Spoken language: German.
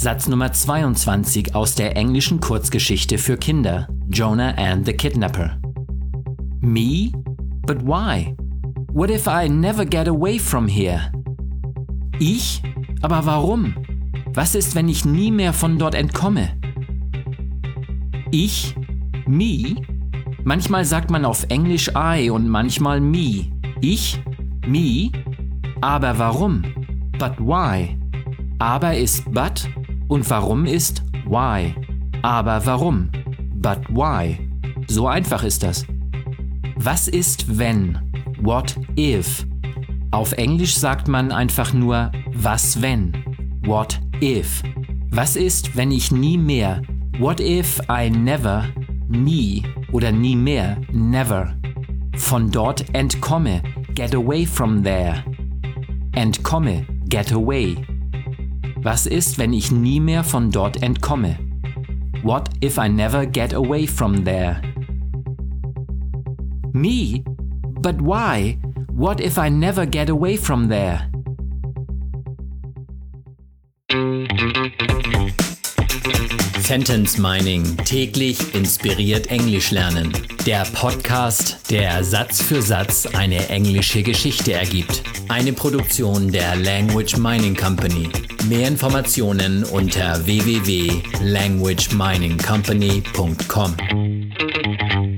Satz Nummer 22 aus der englischen Kurzgeschichte für Kinder Jonah and the Kidnapper. Me? But why? What if I never get away from here? Ich? Aber warum? Was ist, wenn ich nie mehr von dort entkomme? Ich? Me? Manchmal sagt man auf Englisch I und manchmal me. Ich? Me? Aber warum? But why? Aber ist but und warum ist why. Aber warum? But why? So einfach ist das. Was ist wenn? What if? Auf Englisch sagt man einfach nur was wenn. What if? Was ist, wenn ich nie mehr? What if I never, nie oder nie mehr, never, von dort entkomme, get away from there. Entkomme, get away. Was ist, wenn ich nie mehr von dort entkomme? What if I never get away from there? Me? But why? What if I never get away from there? Sentence Mining täglich inspiriert Englisch lernen. Der Podcast, der Satz für Satz eine englische Geschichte ergibt. Eine Produktion der Language Mining Company. Mehr Informationen unter www.languageminingcompany.com.